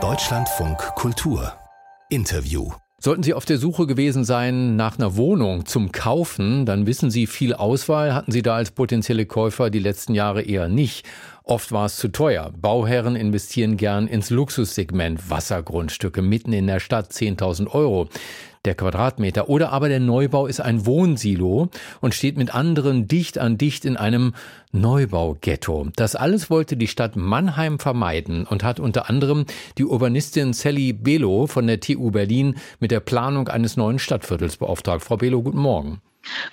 Deutschlandfunk Kultur Interview Sollten Sie auf der Suche gewesen sein nach einer Wohnung zum Kaufen, dann wissen Sie, viel Auswahl hatten Sie da als potenzielle Käufer die letzten Jahre eher nicht. Oft war es zu teuer. Bauherren investieren gern ins Luxussegment. Wassergrundstücke mitten in der Stadt 10.000 Euro der Quadratmeter. Oder aber der Neubau ist ein Wohnsilo und steht mit anderen dicht an dicht in einem Neubaughetto. Das alles wollte die Stadt Mannheim vermeiden und hat unter anderem die Urbanistin Sally Belo von der TU Berlin mit der Planung eines neuen Stadtviertels beauftragt. Frau Belo, guten Morgen.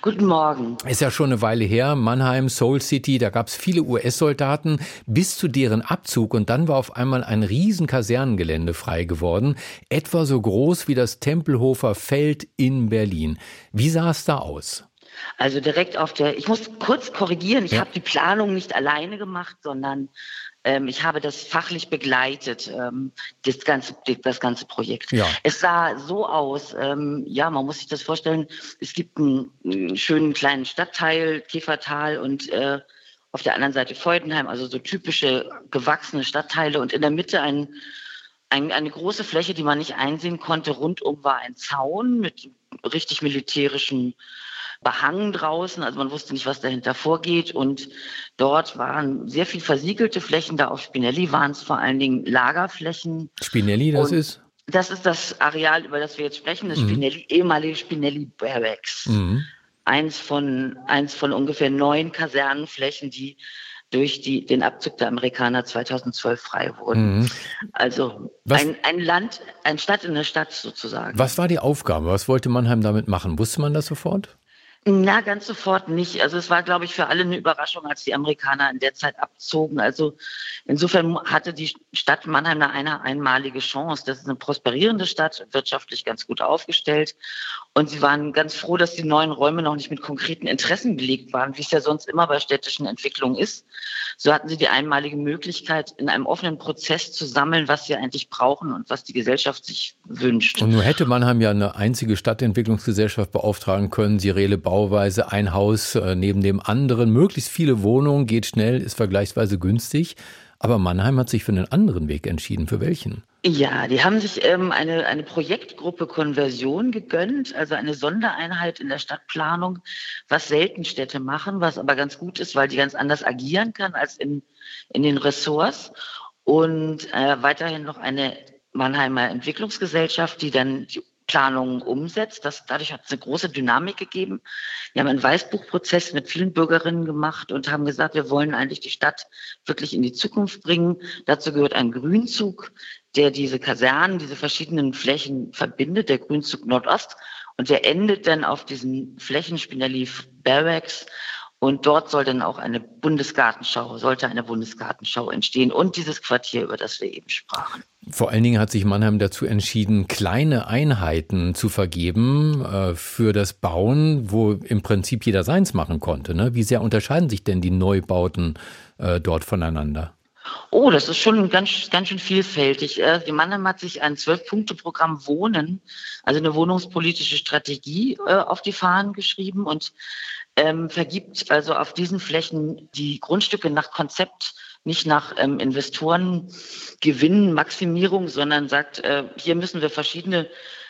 Guten Morgen. Ist ja schon eine Weile her, Mannheim, Soul City, da gab es viele US-Soldaten bis zu deren Abzug und dann war auf einmal ein riesen Kasernengelände frei geworden, etwa so groß wie das Tempelhofer Feld in Berlin. Wie sah es da aus? Also direkt auf der, ich muss kurz korrigieren, ich ja. habe die Planung nicht alleine gemacht, sondern ähm, ich habe das fachlich begleitet, ähm, das, ganze, das ganze Projekt. Ja. Es sah so aus, ähm, ja, man muss sich das vorstellen, es gibt einen, einen schönen kleinen Stadtteil, Käfertal und äh, auf der anderen Seite Feudenheim, also so typische gewachsene Stadtteile und in der Mitte ein, ein, eine große Fläche, die man nicht einsehen konnte. Rundum war ein Zaun mit richtig militärischem Behang draußen, also man wusste nicht, was dahinter vorgeht. Und dort waren sehr viel versiegelte Flächen. Da auf Spinelli waren es vor allen Dingen Lagerflächen. Spinelli, das und ist? Das ist das Areal, über das wir jetzt sprechen, das mhm. Spinelli, ehemalige Spinelli Barracks. Mhm. Eins von, eins von ungefähr neun Kasernenflächen, die durch die, den Abzug der Amerikaner 2012 frei wurden. Mhm. Also ein, ein Land, ein Stadt in der Stadt sozusagen. Was war die Aufgabe? Was wollte Mannheim damit machen? Wusste man das sofort? Na, ganz sofort nicht. Also es war, glaube ich, für alle eine Überraschung, als die Amerikaner in der Zeit abzogen. Also insofern hatte die Stadt Mannheim eine einmalige Chance. Das ist eine prosperierende Stadt, wirtschaftlich ganz gut aufgestellt. Und sie waren ganz froh, dass die neuen Räume noch nicht mit konkreten Interessen belegt waren, wie es ja sonst immer bei städtischen Entwicklungen ist. So hatten sie die einmalige Möglichkeit, in einem offenen Prozess zu sammeln, was sie eigentlich brauchen und was die Gesellschaft sich wünscht. Und nur hätte Mannheim ja eine einzige Stadtentwicklungsgesellschaft beauftragen können, Bau Bauweise, ein Haus äh, neben dem anderen, möglichst viele Wohnungen, geht schnell, ist vergleichsweise günstig. Aber Mannheim hat sich für einen anderen Weg entschieden. Für welchen? Ja, die haben sich ähm, eine, eine Projektgruppe Konversion gegönnt, also eine Sondereinheit in der Stadtplanung, was selten Städte machen, was aber ganz gut ist, weil die ganz anders agieren kann als in, in den Ressorts. Und äh, weiterhin noch eine Mannheimer Entwicklungsgesellschaft, die dann die Planungen umsetzt. Das, dadurch hat es eine große Dynamik gegeben. Wir haben einen Weißbuchprozess mit vielen Bürgerinnen gemacht und haben gesagt, wir wollen eigentlich die Stadt wirklich in die Zukunft bringen. Dazu gehört ein Grünzug, der diese Kasernen, diese verschiedenen Flächen verbindet, der Grünzug Nordost. Und der endet dann auf diesen Flächen Spinelli Barracks und dort soll dann auch eine Bundesgartenschau, sollte eine Bundesgartenschau entstehen und dieses Quartier, über das wir eben sprachen. Vor allen Dingen hat sich Mannheim dazu entschieden, kleine Einheiten zu vergeben äh, für das Bauen, wo im Prinzip jeder seins machen konnte. Ne? Wie sehr unterscheiden sich denn die Neubauten äh, dort voneinander? Oh, das ist schon ganz, ganz schön vielfältig. Äh, die Mannheim hat sich ein Zwölf-Punkte-Programm Wohnen, also eine wohnungspolitische Strategie äh, auf die Fahnen geschrieben und ähm, vergibt also auf diesen Flächen die Grundstücke nach Konzept, nicht nach ähm, Investorengewinnmaximierung, sondern sagt, äh, hier müssen wir verschiedene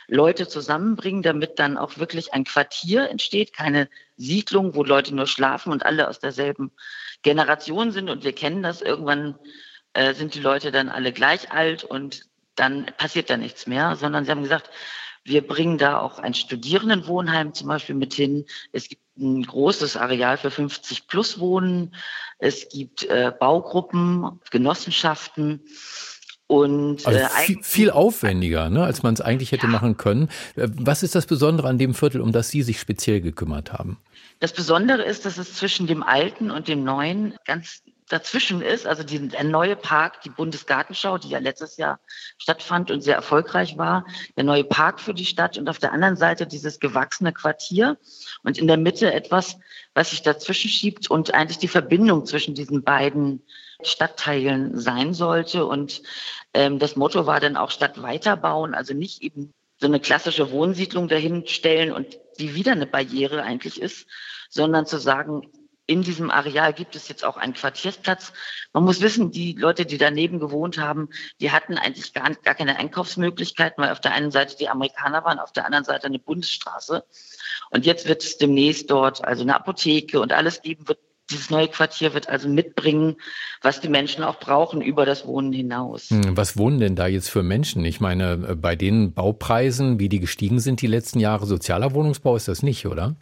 Leute zusammenbringen, damit dann auch wirklich ein Quartier entsteht, keine Siedlung, wo Leute nur schlafen und alle aus derselben Generation sind. Und wir kennen das, irgendwann äh, sind die Leute dann alle gleich alt und dann passiert da nichts mehr, sondern sie haben gesagt, wir bringen da auch ein Studierendenwohnheim zum Beispiel mit hin. Es gibt ein großes Areal für 50 plus Wohnen. Es gibt äh, Baugruppen, Genossenschaften. Und also äh, viel, viel, aufwendiger, ne, als man es eigentlich hätte ja. machen können. Äh, was ist das Besondere an dem Viertel, um das Sie sich speziell gekümmert haben? Das Besondere ist, dass es zwischen dem Alten und dem Neuen ganz dazwischen ist, also die, der neue Park, die Bundesgartenschau, die ja letztes Jahr stattfand und sehr erfolgreich war, der neue Park für die Stadt und auf der anderen Seite dieses gewachsene Quartier und in der Mitte etwas, was sich dazwischen schiebt und eigentlich die Verbindung zwischen diesen beiden Stadtteilen sein sollte. Und ähm, das Motto war dann auch Stadt weiterbauen, also nicht eben so eine klassische Wohnsiedlung dahin stellen und die wieder eine Barriere eigentlich ist, sondern zu sagen, in diesem Areal gibt es jetzt auch einen Quartiersplatz. Man muss wissen, die Leute, die daneben gewohnt haben, die hatten eigentlich gar, gar keine Einkaufsmöglichkeiten, weil auf der einen Seite die Amerikaner waren, auf der anderen Seite eine Bundesstraße. Und jetzt wird es demnächst dort also eine Apotheke und alles geben wird, dieses neue Quartier wird also mitbringen, was die Menschen auch brauchen über das Wohnen hinaus. Hm, was wohnen denn da jetzt für Menschen? Ich meine, äh, bei den Baupreisen, wie die gestiegen sind die letzten Jahre, sozialer Wohnungsbau ist das nicht, oder?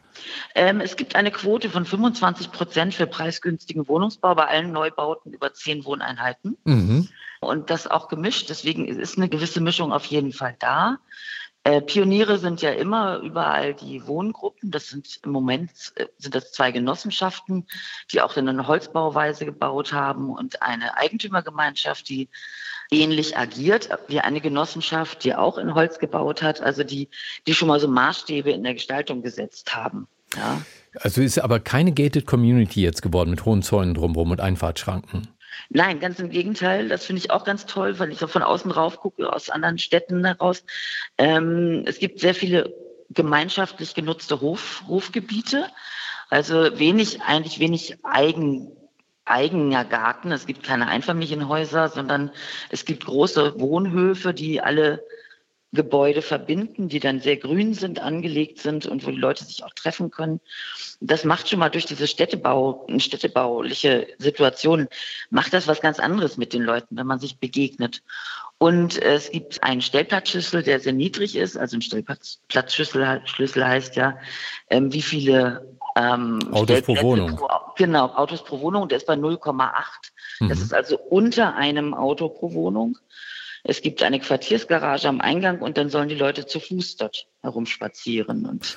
Ähm, es gibt eine Quote von 25 Prozent für preisgünstigen Wohnungsbau bei allen Neubauten über zehn Wohneinheiten. Mhm. Und das auch gemischt. Deswegen ist eine gewisse Mischung auf jeden Fall da. Äh, Pioniere sind ja immer überall die Wohngruppen. Das sind im Moment äh, sind das zwei Genossenschaften, die auch in einer Holzbauweise gebaut haben und eine Eigentümergemeinschaft, die ähnlich agiert wie eine Genossenschaft, die auch in Holz gebaut hat, also die, die schon mal so Maßstäbe in der Gestaltung gesetzt haben. Ja. Also ist aber keine gated Community jetzt geworden mit hohen Zäunen drumherum und Einfahrtschranken. Nein, ganz im Gegenteil. Das finde ich auch ganz toll, weil ich so von außen rauf gucke, aus anderen Städten heraus. Ähm, es gibt sehr viele gemeinschaftlich genutzte Hof, Hofgebiete. Also wenig, eigentlich wenig eigen, eigener Garten. Es gibt keine Einfamilienhäuser, sondern es gibt große Wohnhöfe, die alle Gebäude verbinden, die dann sehr grün sind, angelegt sind und wo die Leute sich auch treffen können. Das macht schon mal durch diese Städtebau, städtebauliche Situation, macht das was ganz anderes mit den Leuten, wenn man sich begegnet. Und es gibt einen Stellplatzschlüssel, der sehr niedrig ist. Also ein Stellplatzschlüssel Schlüssel heißt ja, ähm, wie viele ähm, Autos pro Wohnung. Pro, genau, Autos pro Wohnung. Der ist bei 0,8. Mhm. Das ist also unter einem Auto pro Wohnung. Es gibt eine Quartiersgarage am Eingang und dann sollen die Leute zu Fuß dort herumspazieren. Und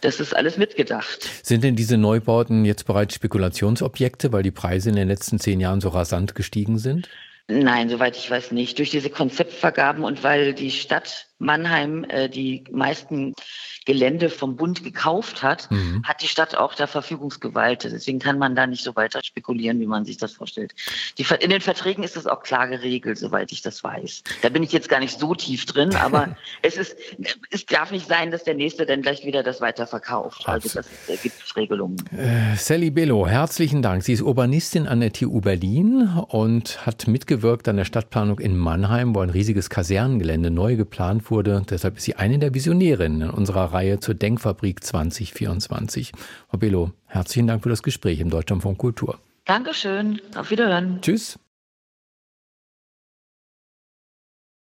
das ist alles mitgedacht. Sind denn diese Neubauten jetzt bereits Spekulationsobjekte, weil die Preise in den letzten zehn Jahren so rasant gestiegen sind? Nein, soweit ich weiß nicht. Durch diese Konzeptvergaben und weil die Stadt Mannheim äh, die meisten Gelände vom Bund gekauft hat, mhm. hat die Stadt auch da Verfügungsgewalt. Deswegen kann man da nicht so weiter spekulieren, wie man sich das vorstellt. Die, in den Verträgen ist das auch klar geregelt, soweit ich das weiß. Da bin ich jetzt gar nicht so tief drin, aber es ist, es darf nicht sein, dass der Nächste dann gleich wieder das weiterverkauft. Also das da gibt es Regelungen. Äh, Sally Bello, herzlichen Dank. Sie ist Urbanistin an der TU Berlin und hat mitgewirkt an der Stadtplanung in Mannheim, wo ein riesiges Kasernengelände neu geplant wurde. Deshalb ist sie eine der Visionärinnen in unserer Reihe zur Denkfabrik 2024. Frau Bello, herzlichen Dank für das Gespräch im Deutschlandfunk Kultur. Dankeschön. Auf Wiederhören. Tschüss.